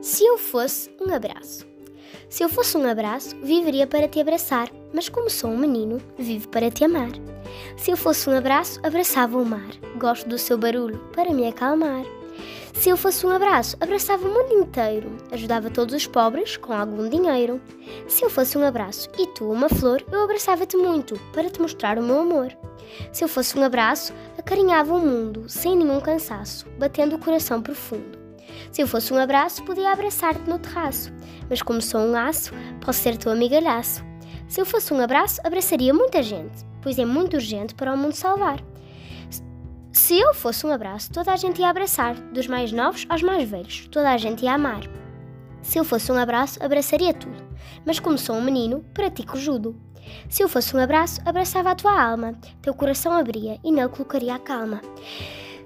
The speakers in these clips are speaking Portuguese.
Se eu fosse um abraço. Se eu fosse um abraço, viveria para te abraçar, mas como sou um menino, vivo para te amar. Se eu fosse um abraço, abraçava o mar. Gosto do seu barulho para me acalmar. Se eu fosse um abraço, abraçava o mundo inteiro, ajudava todos os pobres com algum dinheiro. Se eu fosse um abraço e tu uma flor, eu abraçava-te muito para te mostrar o meu amor. Se eu fosse um abraço, acarinhava o mundo sem nenhum cansaço, batendo o coração profundo. Se eu fosse um abraço, podia abraçar-te no terraço, mas como sou um laço, posso ser teu amigalhaço. Se eu fosse um abraço, abraçaria muita gente, pois é muito urgente para o mundo salvar. Se eu fosse um abraço, toda a gente ia abraçar, dos mais novos aos mais velhos, toda a gente ia amar. Se eu fosse um abraço, abraçaria tudo, mas como sou um menino, pratico judo. Se eu fosse um abraço, abraçava a tua alma, teu coração abria e nele colocaria a calma.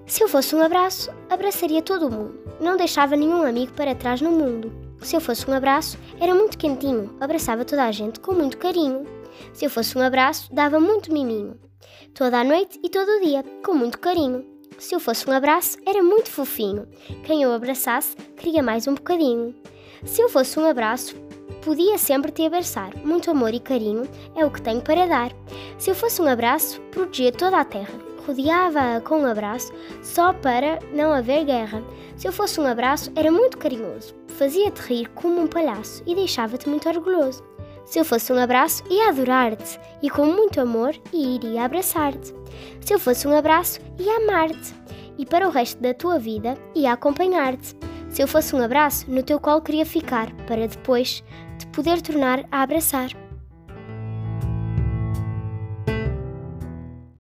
Se eu fosse um abraço, abraçaria todo o mundo. Não deixava nenhum amigo para trás no mundo. Se eu fosse um abraço, era muito quentinho, abraçava toda a gente com muito carinho. Se eu fosse um abraço, dava muito miminho. Toda a noite e todo o dia, com muito carinho. Se eu fosse um abraço, era muito fofinho. Quem eu abraçasse, queria mais um bocadinho. Se eu fosse um abraço, podia sempre te abraçar. Muito amor e carinho é o que tenho para dar. Se eu fosse um abraço, protegia toda a terra rodeava-a com um abraço só para não haver guerra. Se eu fosse um abraço, era muito carinhoso, fazia-te rir como um palhaço e deixava-te muito orgulhoso. Se eu fosse um abraço, ia adorar-te e com muito amor iria abraçar-te. Se eu fosse um abraço, ia amar-te e para o resto da tua vida ia acompanhar-te. Se eu fosse um abraço, no teu colo queria ficar para depois te poder tornar a abraçar.